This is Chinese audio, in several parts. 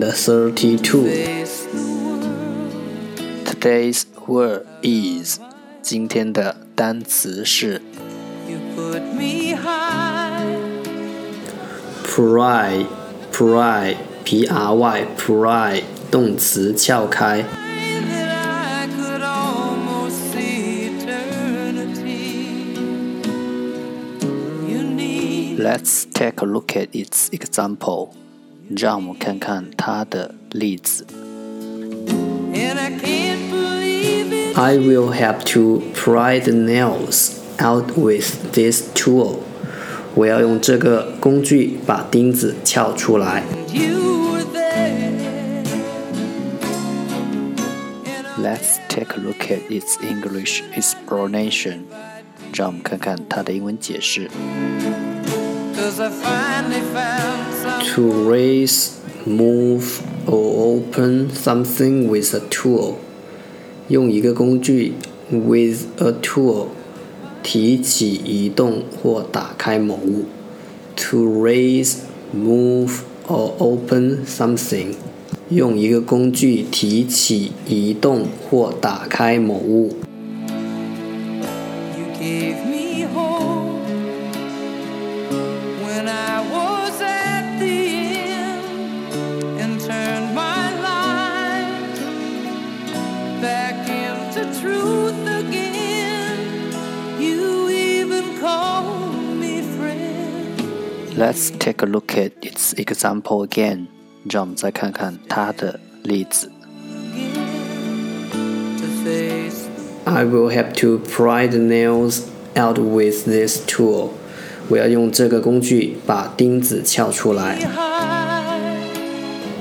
the world. Today's word is 今天的单词是 You put me high, pry pry p r y pry 动词撬开。 Let's take a look at its example. 让我们看看它的例子。 and I can't believe it. I will have to pry the nails out with this tool. 我要用这个工具把钉子撬出来。 You were there. And I Let's take a look at its English explanation. 让我们看看它的英文解释。 To raise, move or open something with a tool. 用一个工具 with a tool 提起、移动或打开某物。To raise, move or open something. 用一个工具提起、移动或打开某物。You gave me hope back into truth again. You even called me friend. Let's take a look at its example again. 让我们再看看它的例子。 To face I will have to pry the nails out with this tool. 我要用这个工具把钉子撬出来。 high,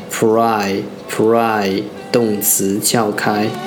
Pry, pry，动词撬开。